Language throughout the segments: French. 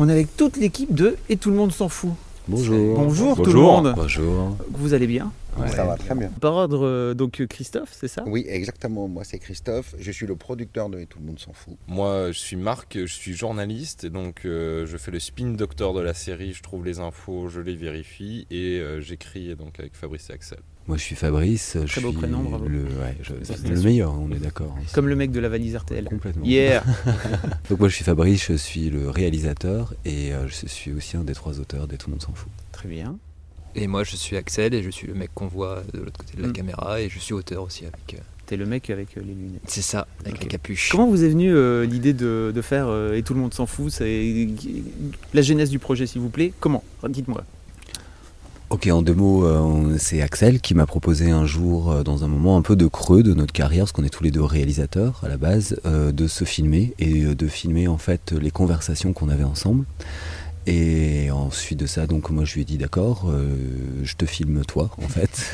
On est avec toute l'équipe de Et tout le monde s'en fout. Bonjour. Bonjour, tout le monde. Bonjour. Vous allez bien Ça va très bien. Par ordre, euh, donc euh, Christophe, c'est ça? Oui, exactement. Moi, c'est Christophe. Je suis le producteur de Et tout le monde s'en fout. Moi, je suis Marc, je suis journaliste et donc euh, je fais le spin doctor de la série. Je trouve les infos, je les vérifie et euh, j'écris donc avec Fabrice et Axel. Moi, je suis Fabrice. je Très beau suis prénom, bravo. Le, ouais, je- meilleur, on est d'accord. hein. Comme le mec de la valise RTL. Complètement. Hier Donc moi, je suis Fabrice, je suis le réalisateur et euh, je suis aussi un des trois auteurs des Tout le monde s'en fout. Très bien. Et moi, je suis Axel et je suis le mec qu'on voit de l'autre côté de la Mm. caméra et je suis auteur aussi avec. euh, T'es le mec avec euh, les lunettes. C'est ça, avec Ok. la capuche. Comment vous est venue euh, l'idée de, de faire euh, Et tout le monde s'en fout C'est la genèse du projet, s'il vous plaît? Comment? Dites-moi. Ok, en deux mots, euh, c'est Axel qui m'a proposé un jour, euh, dans un moment un peu de creux de notre carrière, parce qu'on est tous les deux réalisateurs à la base, euh, de se filmer et de filmer en fait les conversations qu'on avait ensemble. Et ensuite de ça, donc moi je lui ai dit d'accord, euh, je te filme toi en fait.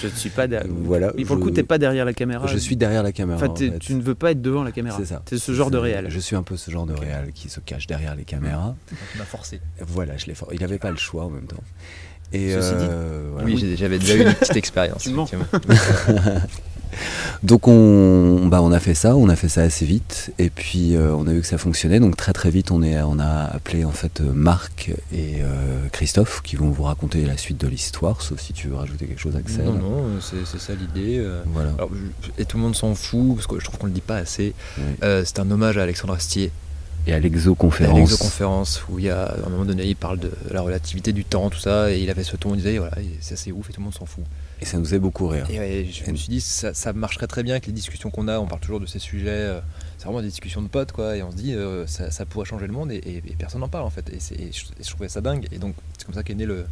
Je ne suis pas derrière. voilà. Mais pour le coup, t'es pas derrière la caméra. Je suis derrière la caméra. Enfin, en fait. tu ne veux pas être devant la caméra. C'est ça. C'est ce genre de réel. Je suis un peu ce genre de réal qui se cache derrière les caméras. Tu m'as forcé. Voilà, je l'ai for- Il n'avait pas le choix en même temps. Et Ceci dit- euh, voilà. Oui, j'ai- j'avais déjà eu une petite expérience. Donc on, bah on a fait ça, on a fait ça assez vite, et puis euh, on a vu que ça fonctionnait. Donc très très vite, on, est, on a appelé en fait euh, Marc et euh, Christophe qui vont vous raconter la suite de l'histoire, sauf si tu veux rajouter quelque chose, Axel. Non, non, c'est ça l'idée. Voilà. Alors, et tout le monde s'en fout, parce que je trouve qu'on le dit pas assez. Oui. Euh, c'est un hommage à Alexandre Astier, Et à à l'exoconférence. l'exoconférence, où il y a, à un moment donné, il parle de la relativité du temps, tout ça, et il avait ce ton, il disait, voilà, c'est assez ouf et tout le monde s'en fout. Et ça nous faisait beaucoup rire. Et ouais, je me suis dit, ça, ça marcherait très bien avec les discussions qu'on a. On parle toujours de ces sujets. euh, c'est vraiment des discussions de potes, quoi. Et on se dit, euh, ça, ça pourrait changer le monde et, et- et personne n'en parle, en fait. Je, et je trouvais ça dingue. Et donc, c'est comme ça qu'est né le,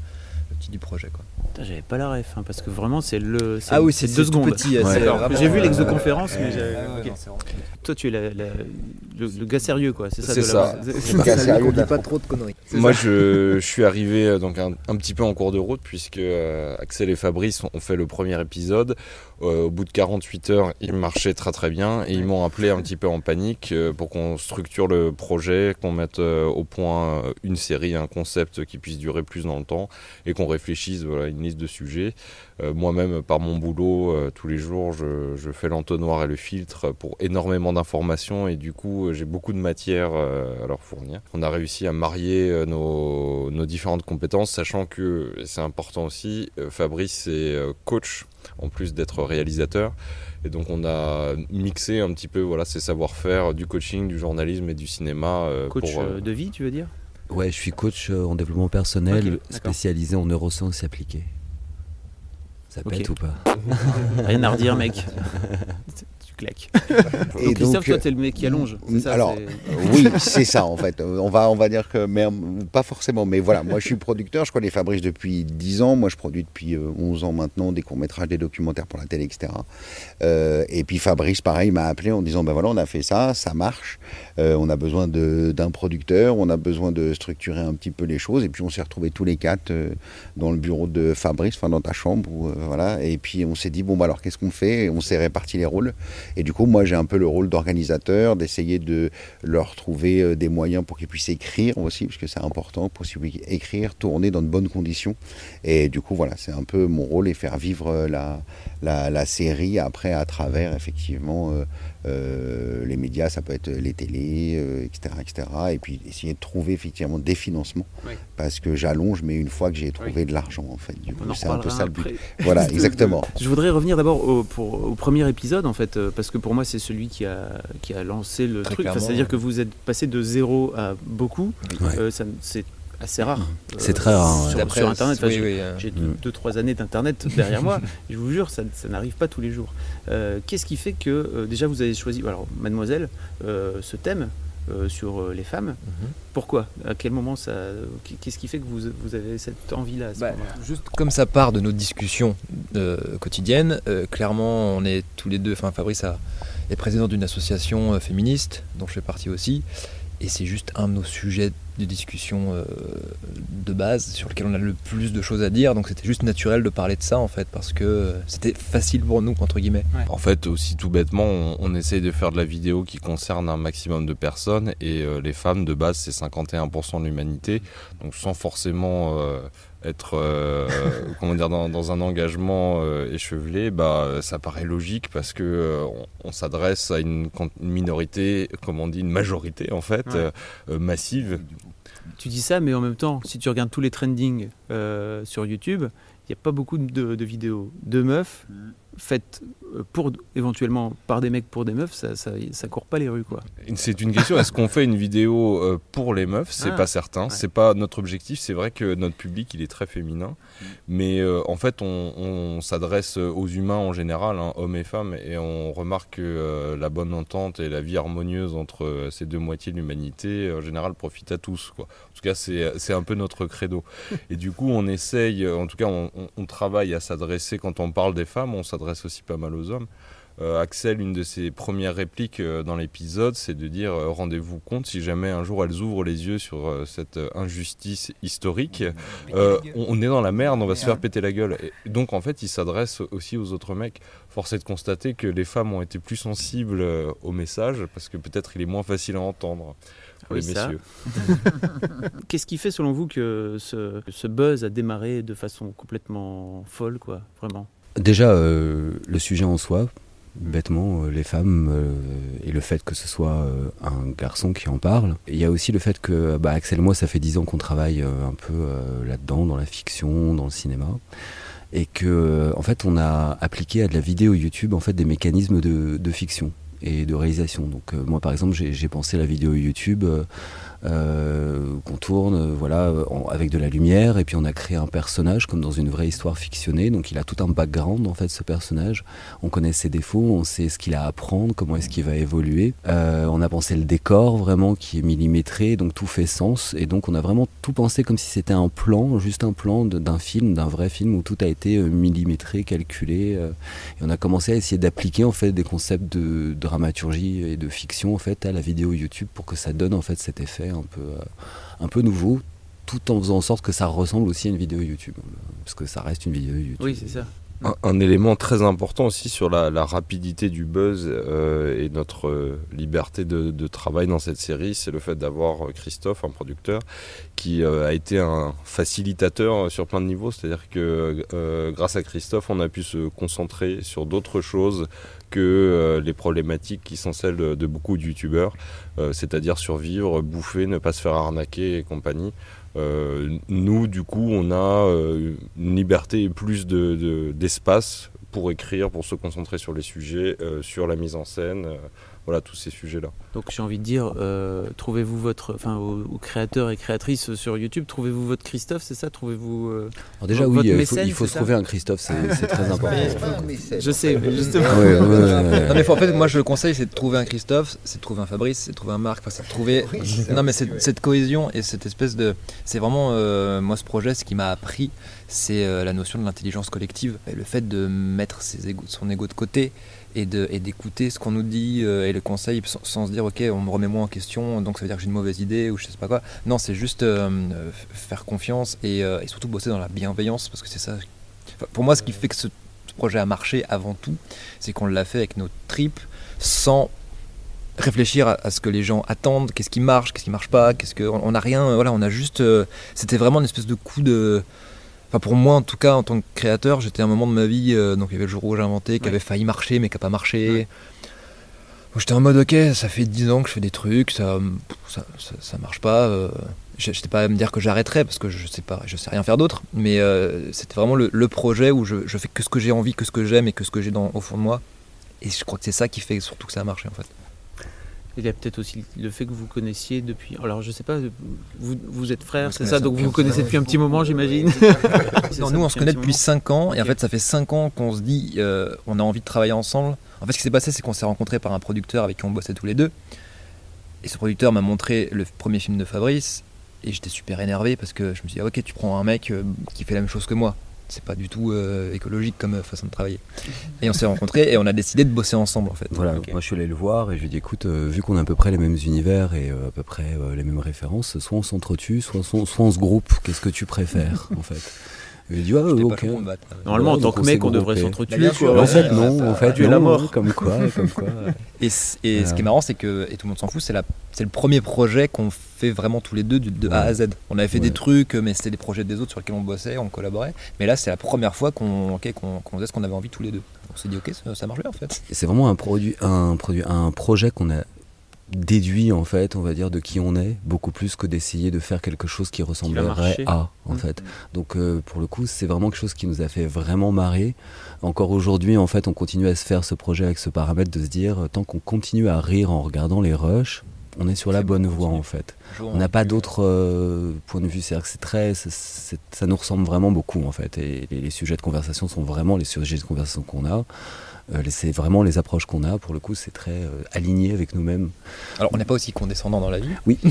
le petit du projet, quoi. Putain, J'avais pas la ref, hein, parce que vraiment, c'est le. Ah oui, c'est- deux c'est secondes. petit, c'est J'ai vu l'exoconférence, mais j'avais- non, c'est vraiment- Toi, tu es la- la- le, le gars sérieux, quoi. C'est ça. C'est de la- ça. c'est- Le gars sérieux de la pas trop de conneries. Moi, je, je suis arrivé euh, donc un, un petit peu en cours de route puisque euh, Axel et Fabrice ont, ont fait le premier épisode. Euh, au bout de 48 heures, il marchait très très bien et ils m'ont appelé un petit peu en panique euh, pour qu'on structure le projet, qu'on mette au point une série, un concept qui puisse durer plus dans le temps et qu'on réfléchisse voilà une liste de sujets. Euh, Moi-même, par mon boulot, euh, tous les jours, je, je fais l'entonnoir et le filtre pour énormément d'informations et du coup, euh, j'ai beaucoup de matière à leur fournir. On a réussi à marier nos, nos différentes compétences, sachant que, et c'est important aussi, Fabrice est coach en plus d'être réalisateur. Et donc on a mixé un petit peu voilà, ses savoir-faire du coaching, du journalisme et du cinéma. euh, Coach pour, euh, de vie, tu veux dire? Ouais, je suis coach euh, en développement personnel spécialisé en neurosciences appliquées. Ça pète ou pas? Rien à redire, mec. tu claques. Et Donc, Christophe, donc, toi, t'es le mec qui allonge. ça, alors, c'est- euh, oui, c'est ça en fait. Euh, On va, on va dire que, mais euh, pas forcément. Mais voilà, moi je suis producteur, je connais Fabrice depuis 10 ans. Moi je produis depuis euh, 11 ans maintenant des courts-métrages, des documentaires pour la télé, etc. Euh, et puis Fabrice, pareil, m'a appelé en disant ben voilà, on a fait ça, ça marche. Euh, on a besoin de- d'un producteur, on a besoin de structurer un petit peu les choses. Et puis on s'est retrouvés tous les quatre euh, dans le bureau de Fabrice, enfin dans ta chambre. Où, euh, voilà. Et puis on s'est dit bon, bah, alors qu'est-ce qu'on fait? Et On s'est réparti les rôles. Et du coup, moi j'ai un peu le rôle d'organisateur, d'essayer de leur trouver euh, des moyens pour qu'ils puissent écrire aussi, parce que c'est important, pour qu'ils écrire, tourner dans de bonnes conditions. Et du coup, voilà, c'est un peu mon rôle et faire vivre euh, la, la, la série après à travers effectivement euh, euh, les médias, ça peut être les télés, euh, etc., etc. Et puis essayer de trouver effectivement des financements, Oui. parce que j'allonge, mais une fois que j'ai trouvé de l'argent, en fait. Du coup, c'est un peu ça le but. Voilà, exactement. Je voudrais revenir d'abord au, premier épisode, en fait, parce que pour moi, c'est celui qui a, qui a lancé le Très truc. Enfin, C'est-à-dire ouais. que vous êtes passé de zéro à beaucoup. Euh, c'est assez rare. C'est euh, très rare, ouais. Sur, Internet. Oui, j'ai- oui, euh, J'ai Mm. 2-3 années d'Internet derrière moi. Je vous jure, ça, ça n'arrive pas tous les jours. Euh, Qu'est-ce qui fait que, euh, déjà, vous avez choisi, alors, mademoiselle, euh, ce thème euh, sur euh, les femmes Mhm. Pourquoi? À quel moment ça. Qu'est-ce qui fait que vous, vous avez cette envie-là ce Bah, juste comme ça part de nos discussions euh, quotidiennes, euh, clairement on est tous les deux, enfin Fabrice a- est président d'une association euh, féministe dont je fais partie aussi, et c'est juste un de nos sujets de discussion euh, de base sur lequel on a le plus de choses à dire, donc c'était juste naturel de parler de ça en fait, parce que euh, c'était facile pour nous, entre guillemets. En fait, aussi tout bêtement, on, on essaye de faire de la vidéo qui concerne un maximum de personnes. Et euh, les femmes de base, c'est 51% de l'humanité, donc sans forcément euh, être euh, comment dire dans, dans un engagement euh, échevelé, bah ça paraît logique parce que euh, on, on s'adresse à une, minorité, comme on dit, une majorité en fait Ouais. massive. Tu dis ça, mais en même temps, si tu regardes tous les trendings euh, sur YouTube, il n'y a pas beaucoup de, de vidéos de meufs faites euh, pour éventuellement par des mecs pour des meufs, ça, ça, ça court pas les rues quoi. C'est une question. Est-ce qu'on fait une vidéo euh, pour les meufs? C'est Ah, pas certain. ouais. C'est pas notre objectif. C'est vrai que notre public il est très féminin, mais euh, en fait on, on s'adresse aux humains en général, hein, hommes et femmes, et on remarque que euh, la bonne entente et la vie harmonieuse entre euh, ces deux moitiés de l'humanité en général profite à tous. Quoi. En tout cas, c'est c'est un peu notre credo. Et du coup, on essaye. En tout cas, on, on- on travaille à s'adresser quand on parle des femmes. On s'adresse aussi pas mal aux hommes. Euh, Axel, une de ses premières répliques euh, dans l'épisode, c'est de dire euh, rendez-vous compte si jamais un jour elles ouvrent les yeux sur euh, cette injustice historique, euh, on, on est dans la merde, on va se faire péter la gueule. Et donc en fait, il s'adresse aussi aux autres mecs. Force est de constater que les femmes ont été plus sensibles euh, au message parce que peut-être il est moins facile à entendre pour Oui, les messieurs. Qu'est-ce qui fait selon vous que ce, que ce buzz a démarré de façon complètement folle quoi, vraiment? Déjà, euh, le sujet en soi, bêtement, euh, les femmes euh, et le fait que ce soit un garçon qui en parle. Il y a aussi le fait que bah, Axel et moi, ça fait dix ans qu'on travaille un peu là-dedans, dans la fiction, dans le cinéma. Et que, en fait, on a appliqué à de la vidéo YouTube en fait, des mécanismes de, de fiction et de réalisation. Donc, moi, par exemple, j'ai pensé la vidéo YouTube qu'on tourne, euh, voilà, euh, avec de la lumière, et puis on a créé un personnage comme dans une vraie histoire fictionnée. Donc il a tout un background en fait, ce personnage. On connaît ses défauts, on sait ce qu'il a à apprendre, comment est-ce qu'il va évoluer. Euh, on a pensé le décor vraiment qui est millimétré, donc tout fait sens. Et donc on a vraiment tout pensé comme si c'était un plan, juste un plan d'un film, d'un vrai film où tout a été euh, millimétré, calculé. euh, et on a commencé à essayer d'appliquer en fait des concepts de dramaturgie et de fiction en fait à la vidéo YouTube pour que ça donne en fait cet effet un peu, euh, un peu nouveau, tout en faisant en sorte que ça ressemble aussi à une vidéo YouTube, parce que ça reste une vidéo YouTube. Oui, c'est ça. Un, un élément très important aussi sur la, la rapidité du buzz euh, et notre euh, liberté de, de travail dans cette série, c'est le fait d'avoir euh, Christophe, un producteur, qui euh, a été un facilitateur sur plein de niveaux. C'est-à-dire que euh, grâce à Christophe, on a pu se concentrer sur d'autres choses que euh, les problématiques qui sont celles de, beaucoup de youtubeurs, euh, c'est-à-dire survivre, bouffer, ne pas se faire arnaquer et compagnie. Euh, nous, du coup, on a une liberté et plus de- de- d'espace pour écrire, pour se concentrer sur les sujets, sur la mise en scène, voilà, tous ces sujets-là. Donc j'ai envie de dire, euh, trouvez-vous votre, enfin aux, aux créateurs et créatrices sur YouTube, trouvez-vous votre Christophe, c'est ça? Trouvez-vous euh, Alors déjà Votre oui, euh, il faut, il se trouver un Christophe, c'est très important. Je sais, mais justement. Ouais, ouais, ouais, ouais. Non mais faut- en fait moi je le conseille c'est de trouver un Christophe, c'est de trouver un Fabrice, c'est de trouver un Marc, enfin, c'est de trouver non mais c'est cette cohésion et cette espèce de c'est vraiment euh, moi ce projet ce qui m'a appris c'est euh, la notion de l'intelligence collective et le fait de mettre ses égos- son ego de côté et d'écouter ce qu'on nous dit euh, et le conseil sans, se dire ok on me remet moi en question donc ça veut dire que j'ai une mauvaise idée ou je sais pas quoi. Non c'est juste euh, euh, faire confiance et, surtout bosser dans la bienveillance parce que c'est ça pour moi ce qui fait que ce projet a marché avant tout c'est qu'on l'a fait avec nos tripes sans réfléchir à, à ce que les gens attendent, qu'est-ce qui marche, qu'est-ce qui marche pas, qu'est-ce que on n'a rien, voilà, on a juste, c'était vraiment une espèce de coup de, enfin pour moi en tout cas en tant que créateur, j'étais à un moment de ma vie, euh, donc il y avait le jour où j'ai inventé, qui Ouais. avait failli marcher mais qui a pas marché. Ouais. Donc, J'étais en mode ok, ça fait 10 ans que je fais des trucs, ça, ça, ça, ça marche pas. Euh, J'étais pas à me dire que j'arrêterais parce que je sais pas, je sais rien faire d'autre. Mais euh, c'était vraiment le, le projet où je, je fais que ce que j'ai envie, que ce que j'aime et que ce que j'ai au fond de moi. Et je crois que c'est ça qui fait surtout que ça a marché en fait. Il y a peut-être aussi le fait que vous connaissiez depuis. Alors, je sais pas, vous, vous êtes frères, c'est ça Donc, vous vous connaissez depuis un petit moment, j'imagine Non, nous, on se connaît depuis moment 5 ans, et en fait, ça fait 5 ans qu'on se dit, euh, on a envie de travailler ensemble. En fait, ce qui s'est passé, c'est qu'on s'est rencontrés par un producteur avec qui on bossait tous les deux. Et ce producteur m'a montré le premier film de Fabrice, et j'étais super énervé parce que je me suis dit, ah, ok, tu prends un mec euh, qui fait la même chose que moi. C'est pas du tout euh, écologique comme euh, façon de travailler. Et on s'est rencontrés et on a décidé de bosser ensemble en fait. Voilà, moi je suis allé le voir et je lui ai dit écoute, euh, vu qu'on a à peu près les mêmes univers et euh, à peu près les mêmes références, soit on s'entretue, soit, on- soit on se groupe, qu'est-ce que tu préfères en fait? Il a dit ah, J'étais pas ok. chaud pour me battre. Normalement, en tant que on mec, on devrait s'entretuer. En fait non, en fait tuer la non, mort. comme quoi, comme quoi. Et, et ce qui est marrant, c'est que, et tout le monde s'en fout, c'est la- c'est le premier projet qu'on fait vraiment tous les deux du- de A à Z. On avait fait Ouais. des trucs, mais c'était des projets des autres sur lesquels on bossait, on collaborait. Mais là, c'est la première fois qu'on ok, qu'on qu'on faisait ce qu'on avait envie tous les deux. On s'est dit, ok, ça, ça marche bien en fait. Et c'est vraiment un produit, un produit, un projet qu'on a déduit en fait, on va dire, de qui on est, beaucoup plus que d'essayer de faire quelque chose qui ressemblerait à, en Mm. fait. Donc euh, pour le coup, c'est vraiment quelque chose qui nous a fait vraiment marrer. Encore aujourd'hui, en fait, on continue à se faire ce projet avec ce paramètre de se dire, euh, tant qu'on continue à rire en regardant les rushs, on est sur la bonne bon, voie en fait. On n'a pas d'autres euh, points de vue, c'est-à-dire que c'est très, ça nous ressemble vraiment beaucoup en fait. Et les, les sujets de conversation sont vraiment les sujets de conversation qu'on a. Euh, c'est vraiment les approches qu'on a. Pour le coup, c'est très euh, aligné avec nous-mêmes. Alors, on n'est pas aussi condescendant dans la vie. Oui. oui,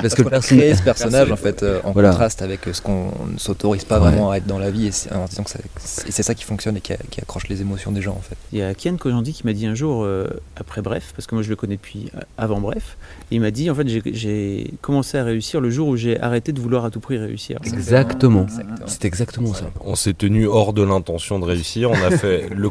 parce, Parce que qu'on le a créé personnage. ce personnage en fait euh, en Voilà. contraste avec ce qu'on ne s'autorise pas Ouais. vraiment à être dans la vie et c'est- en disant que ça- et c'est ça qui fonctionne et qui, a- qui accroche les émotions des gens en fait. Il y a Kian Kojandi qui m'a dit un jour, euh, après Bref, parce que moi je le connais depuis avant Bref, il m'a dit en fait j'ai- commencé à réussir le jour où j'ai arrêté de vouloir à tout prix réussir. Exactement. Exactement. C'est exactement ça. On s'est tenu hors de l'intention de réussir. On a fait le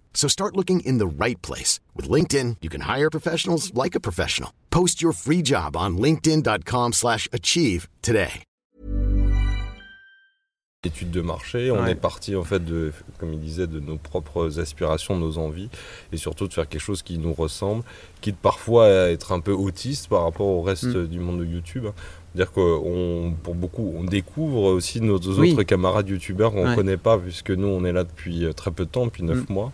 So start looking in the right place. With LinkedIn, you can hire professionals like a professional. Post your free job on linkedin.com/achieve slash achieve today. étude de marché. On Ouais. est parti en fait de, comme il disait, de nos propres aspirations, nos envies, et surtout de faire quelque chose qui nous ressemble, quitte parfois à être un peu autiste par rapport au reste Mm. du monde de YouTube. C'est-à-dire qu'on, pour beaucoup, on découvre aussi nos Oui. autres camarades youtubeurs qu'on ne Ouais. connaît pas, puisque nous, on est là depuis euh, très peu de temps, depuis 9 Mm. mois.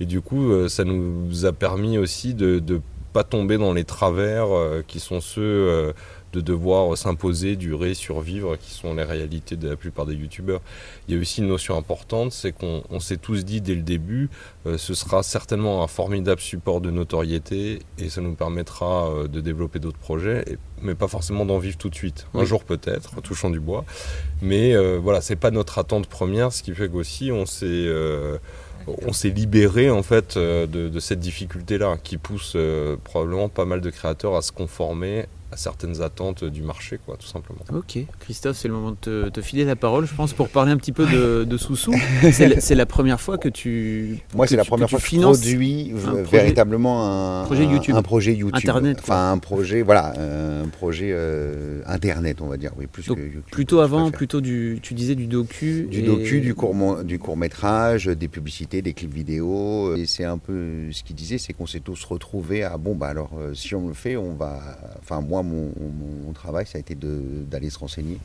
Et du coup, euh, ça nous a permis aussi de ne pas tomber dans les travers euh, qui sont ceux euh, de devoir s'imposer, durer, survivre, qui sont les réalités de la plupart des youtubeurs. Il y a aussi une notion importante, c'est qu'on on s'est tous dit dès le début, euh, ce sera certainement un formidable support de notoriété et ça nous permettra euh, de développer d'autres projets, et- mais pas forcément d'en vivre tout de suite. Un Oui. jour peut-être, touchant du bois, mais euh, voilà, c'est pas notre attente première, ce qui fait qu'aussi on s'est euh, on s'est libéré en fait de, de cette difficulté-là, qui pousse euh, probablement pas mal de créateurs à se conformer à certaines attentes du marché, quoi, tout simplement. Ok, Christophe, c'est le moment de te, te filer la parole, je pense, pour parler un petit peu de, de Soussou. C'est la, c'est la première fois que tu. Moi, que c'est la première que fois que je finances produis un véritablement un projet YouTube. un projet YouTube, Internet, quoi. enfin un projet, voilà, un projet euh, internet, on va dire, oui, plus Donc, que YouTube. Plutôt avant, plutôt du. Tu disais du docu. Du et- docu, du court, du court métrage, des publicités, des clips vidéo. Et c'est un peu ce qu'il disait, c'est qu'on s'est tous retrouvés à bon bah alors euh, si on le fait, on va. Enfin moi mon, mon travail ça a été d'aller se renseigner,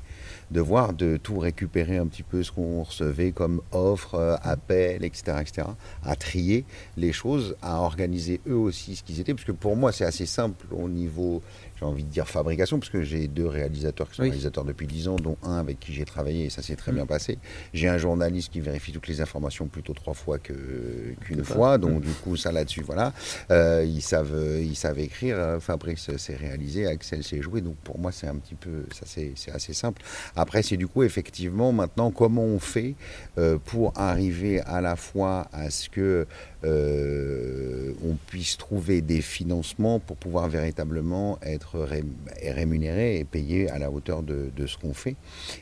de voir, de tout récupérer un petit peu ce qu'on recevait comme offres, euh, appels, etc., etc. À trier les choses, à organiser eux aussi ce qu'ils étaient, parce que pour moi c'est assez simple au niveau j'ai envie de dire fabrication, parce que j'ai deux réalisateurs qui sont Oui. réalisateurs depuis 10 ans, dont un avec qui j'ai travaillé et ça s'est très Mm. bien passé. J'ai un journaliste qui vérifie toutes les informations plutôt trois fois que- qu'une fois, donc Mm. du coup ça là-dessus, voilà. Euh, ils, savent, euh, ils savent écrire, Fabrice s'est réalisé, Axel s'est joué, donc pour moi c'est un petit peu, ça c'est c'est assez simple. Après c'est du coup effectivement maintenant comment on fait euh, pour arriver à la fois à ce que euh, on puisse trouver des financements pour pouvoir véritablement être ré- rémunéré et payé à la hauteur de, de ce qu'on fait.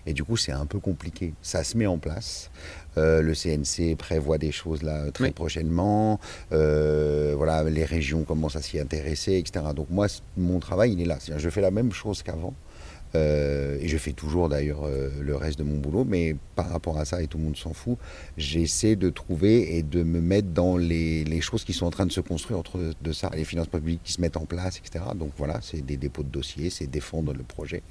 Et du coup, c'est un peu compliqué. Ça se met en place. Euh, le CNC prévoit des choses là très Oui. prochainement. Euh, voilà, les régions commencent à s'y intéresser, etc. Donc moi, mon travail, il est là. Je fais la même chose qu'avant. Euh, et je fais toujours d'ailleurs euh, le reste de mon boulot, mais par rapport à ça, et tout le monde s'en fout, j'essaie de trouver et de me mettre dans les, les choses qui sont en train de se construire autour de, ça, les finances publiques qui se mettent en place, etc. Donc voilà, c'est des dépôts de dossiers, c'est défendre le projet,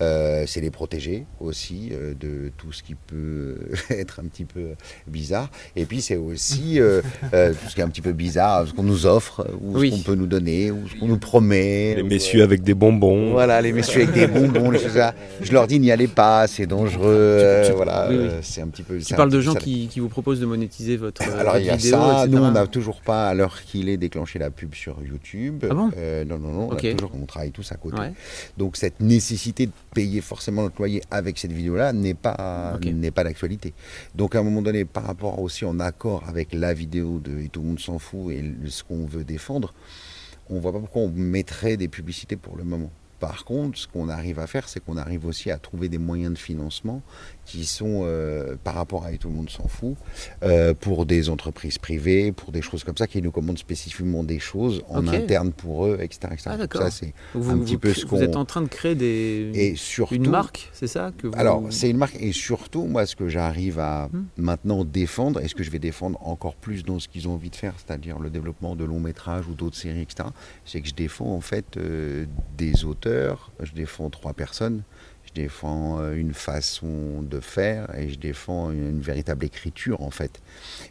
Euh, c'est les protéger aussi euh, de tout ce qui peut être un petit peu bizarre. Et puis c'est aussi euh, euh, tout ce qui est un petit peu bizarre, ce qu'on nous offre, ou Oui. ce qu'on peut nous donner, ou ce qu'on nous promet. Les ou, messieurs avec des bonbons. voilà, les messieurs avec des bonbons, les choses là. Je leur dis n'y allez pas, c'est dangereux. voilà, oui, oui. c'est un petit peu. Tu parles de gens qui, qui vous proposent de monétiser votre, euh, Alors il y a vidéo, ça. etc. Nous, on n'a toujours pas, à l'heure qu'il est, déclenché la pub sur YouTube. Ah bon Euh, Non, non, non. On, a toujours, on travaille tous à côté. Ouais. Donc cette nécessité de payer forcément notre loyer avec cette vidéo-là n'est pas n'est pas d'actualité. Donc à un moment donné, par rapport aussi en accord avec la vidéo de et tout le monde s'en fout et ce qu'on veut défendre, on voit pas pourquoi on mettrait des publicités pour le moment. Par contre, ce qu'on arrive à faire, c'est qu'on arrive aussi à trouver des moyens de financement qui sont, euh, par rapport à et tout le monde s'en fout, euh, pour des entreprises privées, pour des choses comme ça, qui nous commandent spécifiquement des choses en interne pour eux, etc. etc. Ah, ça, c'est Donc un vous, petit vous, peu ce vous êtes qu'on- en train de créer des, et surtout une marque, c'est ça que vous... alors, c'est une marque, et surtout, moi, ce que j'arrive à Hmm. maintenant défendre, et ce que je vais défendre encore plus dans ce qu'ils ont envie de faire, c'est-à-dire le développement de longs métrages ou d'autres séries, etc., c'est que je défends en fait euh, des auteurs, je défends trois personnes, je défends euh, une façon de faire, et je défends une, véritable écriture, en fait.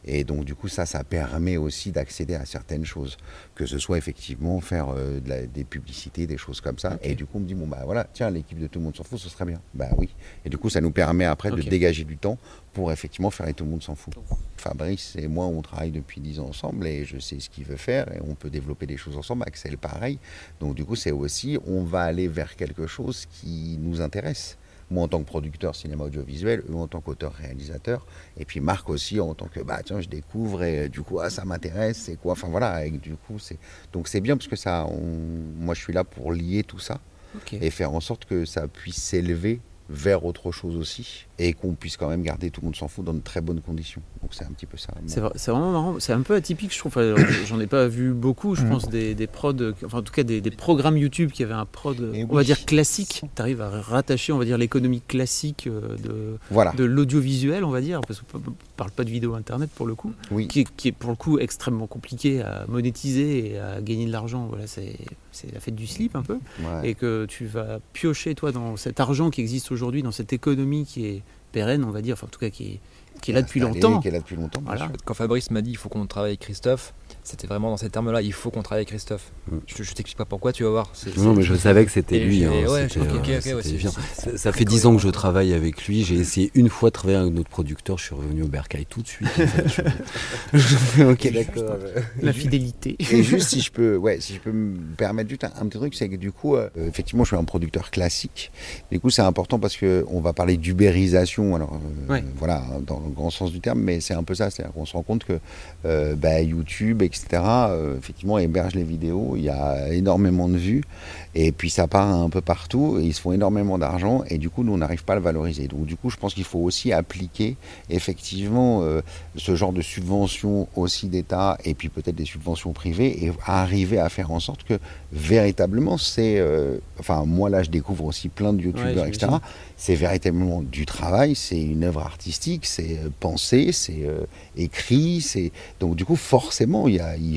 Et donc, du coup, ça, ça permet aussi d'accéder à certaines choses, que ce soit effectivement faire euh, de la- des publicités, des choses comme ça. Et du coup, on me dit, bon, bah voilà, tiens, l'équipe de Tout le monde s'en fout, ce serait bien. Bah oui. Et du coup, ça nous permet après de dégager du temps pour effectivement faire et Tout le monde s'en fout. Fabrice et moi, on travaille depuis 10 ans ensemble et je sais ce qu'il veut faire et on peut développer des choses ensemble. Axel, pareil. Donc, du coup, c'est aussi, on va aller vers quelque chose qui nous intéresse. Moi, en tant que producteur cinéma audiovisuel, eux en tant qu'auteur-réalisateur, et puis Marc aussi en tant que, bah tiens, je découvre et du coup, ah, ça m'intéresse, c'est quoi? Enfin voilà, et du coup, c'est. Donc, c'est bien parce que ça, on- moi, je suis là pour lier tout ça et faire en sorte que ça puisse s'élever vers autre chose aussi et qu'on puisse quand même garder tout le monde s'en fout dans de très bonnes conditions. Donc c'est un petit peu ça. C'est vrai- c'est vraiment marrant, c'est un peu atypique je trouve, Enfin, j'en ai pas vu beaucoup, je pense, des, des prods, enfin en tout cas des, des programmes YouTube qui avaient un prod, on va dire classique, tu arrives à rattacher, on va dire, l'économie classique euh, de, Voilà. de l'audiovisuel, on va dire, parce qu'on ne parle pas de vidéo internet pour le coup, Oui. qui, est- qui est pour le coup extrêmement compliqué à monétiser et à gagner de l'argent, voilà, c'est c'est la fête du slip un peu, Ouais. et que tu vas piocher toi dans cet argent qui existe aujourd'hui, dans cette économie qui est pérenne, on va dire, enfin en tout cas qui est, qui est là depuis longtemps. Qui est là depuis longtemps. bien Voilà. sûr. Quand Fabrice m'a dit il faut qu'on travaille avec Christophe, c'était vraiment dans ces termes-là, il faut qu'on travaille avec Christophe. Mm. Je, je t'explique pas pourquoi, tu vas voir. c'est- Non, c'est- mais je savais que c'était lui. hein, ouais, ouais, bien. Ça, ça fait dix ans que je travaille avec lui. J'ai essayé une fois de travailler avec notre producteur. Je suis revenu au Bercail tout de suite. fait. Je- ok, d'accord. La fidélité. Et juste si je peux, ouais, si je peux me permettre juste un, un petit truc, c'est que du coup, euh, effectivement, je suis un producteur classique. Du coup, c'est important parce que on va parler d'ubérisation. Alors, euh, Ouais. voilà, dans le grand sens du terme, mais c'est un peu ça. C'est-à-dire qu'on se rend compte que euh, bah, YouTube, etc., euh, effectivement, héberge les vidéos. Il y a énormément de vues, et puis ça part un peu partout. Et ils se font énormément d'argent, et du coup, nous, on n'arrive pas à le valoriser. Donc, du coup, je pense qu'il faut aussi appliquer effectivement euh, ce genre de subventions aussi d'État et puis peut-être des subventions privées et arriver à faire en sorte que véritablement c'est euh, enfin moi là je découvre aussi plein de youtubeurs Ouais, etc. c'est véritablement du travail c'est une œuvre artistique c'est euh, pensé c'est euh, écrit c'est donc du coup forcément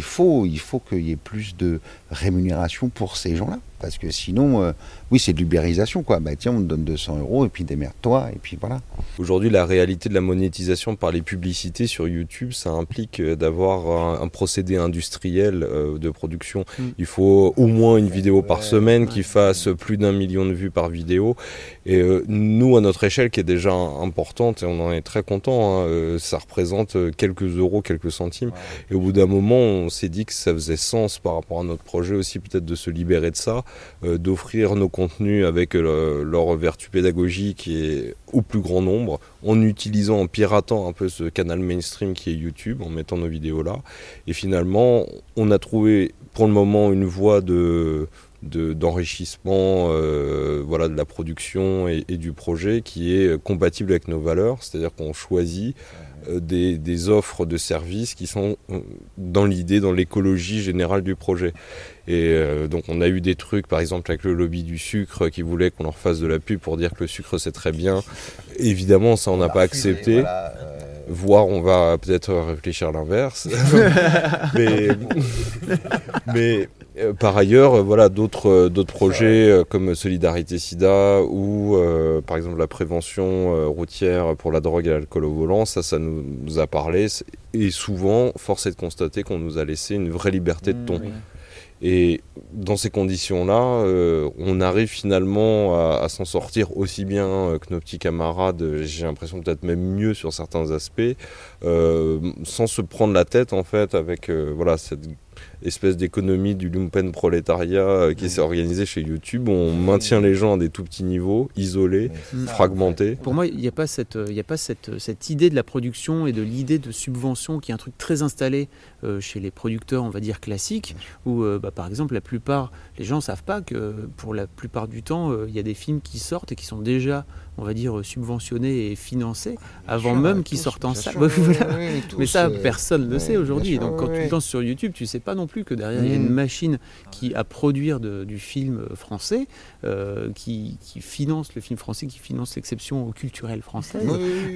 faut il faut qu'il y ait plus de rémunération pour ces gens là parce que sinon euh, oui c'est de l'ubérisation quoi bah tiens on te donne 200 euros et puis démerde-toi et puis voilà Aujourd'hui, la réalité de la monétisation par les publicités sur YouTube, ça implique euh, d'avoir un, un procédé industriel euh, de production. Mm. Il faut au moins une vidéo par semaine qui fasse plus d'un million de vues par vidéo. Et euh, nous, à notre échelle, qui est déjà importante, et on en est très content, hein, ça représente quelques euros, quelques centimes. Et au bout d'un moment, on s'est dit que ça faisait sens par rapport à notre projet aussi, peut-être de se libérer de ça, d'offrir nos contenus avec euh, leur vertu pédagogique et au plus grand nombre, en utilisant, en piratant un peu ce canal mainstream qui est YouTube, en mettant nos vidéos là. Et finalement, on a trouvé pour le moment une voie de de- d'enrichissement euh, voilà, de la production et, du projet qui est compatible avec nos valeurs, c'est-à-dire qu'on choisit euh, des, des, offres de services qui sont euh, dans l'idée, dans l'écologie générale du projet. Et euh, donc on a eu des trucs, par exemple avec le lobby du sucre, qui voulait qu'on leur fasse de la pub pour dire que le sucre c'est très bien. Évidemment, ça on n'a pas accepté. Voilà, euh... Voire on va peut-être réfléchir à l'inverse. mais, mais euh, par ailleurs, euh, voilà, d'autres euh, d'autres projets comme Solidarité SIDA ou par exemple la prévention routière pour la drogue et l'alcool au volant, ça, ça nous, nous, a parlé. Et souvent, force est de constater qu'on nous a laissé une vraie liberté de ton. Mmh, oui. Et dans ces conditions-là, euh, on arrive finalement à, s'en sortir aussi bien euh, que nos petits camarades, j'ai l'impression peut-être même mieux sur certains aspects, euh, sans se prendre la tête en fait avec voilà cette espèce d'économie du lumpen prolétariat euh, qui s'est organisée chez YouTube. On maintient les gens à des tout petits niveaux, isolés, fragmentés. Pour moi, il n'y a pas, cette, y a pas cette, cette idée de la production et de l'idée de subvention qui est un truc très installé euh, chez les producteurs, on va dire, classiques, où euh, bah, par exemple la plupart, les gens ne savent pas que pour la plupart du temps, euh, il y a des films qui sortent et qui sont déjà on va dire, subventionnés et financés avant même qu'ils sortent en salle. voilà. oui, Mais ça, personne ne le sait aujourd'hui. Donc quand tu lances sur YouTube, tu ne sais pas non plus que derrière, mmh. il y a une machine qui a produire de, du film français, euh, qui, qui, finance le film français, qui finance l'exception culturelle française,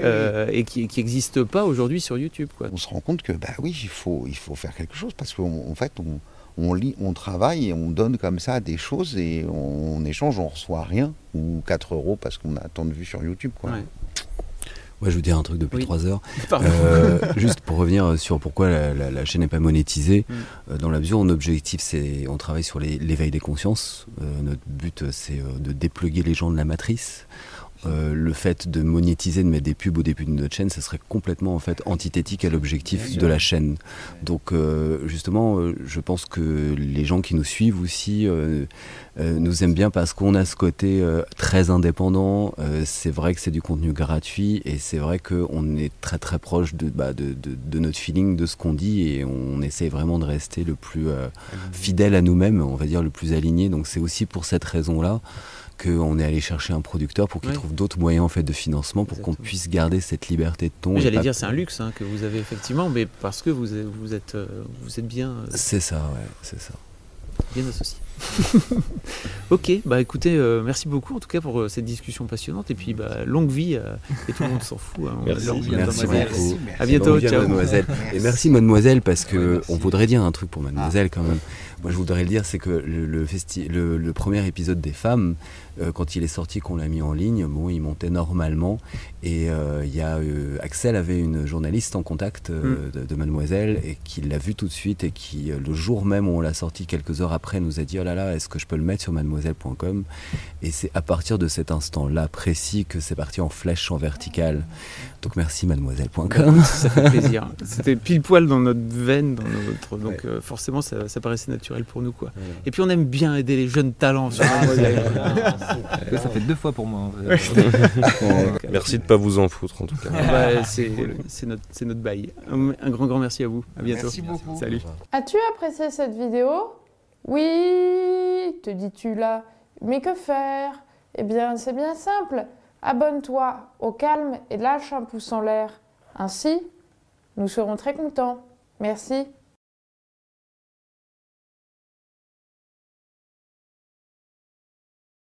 euh, et qui n'existe pas aujourd'hui sur YouTube. Quoi. On se rend compte que, bah oui, il faut, il faut faire quelque chose, parce qu'en fait, on on lit, on travaille et on donne comme ça des choses et on, on échange, on reçoit rien ou 4 euros parce qu'on a tant de vues sur YouTube. Quoi. Ouais. Ouais, je vous dire un truc depuis 3 oui. heures. Euh, juste pour revenir sur pourquoi la, la, la chaîne n'est pas monétisée, mm. euh, dans la mesure où notre objectif, c'est on travaille sur l'éveil des consciences. Euh, notre but, c'est de dépluguer les gens de la matrice. Euh, le fait de monétiser, de mettre des pubs au début de notre chaîne, ça serait complètement en fait antithétique à l'objectif de la chaîne. Donc euh, justement, euh, je pense que les gens qui nous suivent aussi euh, euh, nous aiment bien parce qu'on a ce côté très indépendant. c'est vrai que c'est du contenu gratuit et c'est vrai qu'on est très très proche de, bah, de, de, de, notre feeling, de ce qu'on dit et on essaie vraiment de rester le plus fidèle à nous-mêmes, on va dire le plus aligné. Donc c'est aussi pour cette raison-là qu'on est allé chercher un producteur pour qu'il trouve d'autres moyens en fait de financement pour qu'on puisse garder cette liberté de ton. J'allais dire c'est un luxe hein, que vous avez effectivement, mais parce que vous êtes, vous êtes, vous êtes bien. Euh... C'est ça, ouais, c'est ça. Bien associé. ok, bah écoutez, euh, merci beaucoup en tout cas pour euh, cette discussion passionnante et puis bah, longue vie euh, et tout le monde s'en fout. Hein, merci, merci beaucoup. À bientôt, ciao. Mademoiselle. Et merci mademoiselle parce que ouais, on voudrait dire un truc pour mademoiselle ah. quand même. Moi je voudrais le dire, c'est que le, le, le, le, premier épisode des femmes, euh, quand il est sorti, qu'on l'a mis en ligne, bon, il montait normalement. Et il euh, y a euh, Axel avait une journaliste en contact mm. de, de, Mademoiselle et qui l'a vu tout de suite et qui le jour même où on l'a sorti, quelques heures après, nous a dit oh là là, est-ce que je peux le mettre sur Mademoiselle.com Et c'est à partir de cet instant-là précis que c'est parti en flèche en verticale. Donc merci Mademoiselle.com. Ça fait plaisir. C'était pile poil dans notre veine, dans notre donc ouais. forcément ça, ça, paraissait naturel pour nous quoi. Ouais. Et puis on aime bien aider les jeunes talents sur Ça fait deux fois pour moi. merci de ne pas vous en foutre en tout cas. Bah, c'est notre, notre bail. Un, un, grand, grand merci à vous. À bientôt. Merci beaucoup. Salut. As-tu apprécié cette vidéo? Oui, te dis-tu là. Mais que faire? Eh bien, c'est bien simple. Abonne-toi au calme et lâche un pouce en l'air. Ainsi, nous serons très contents. Merci.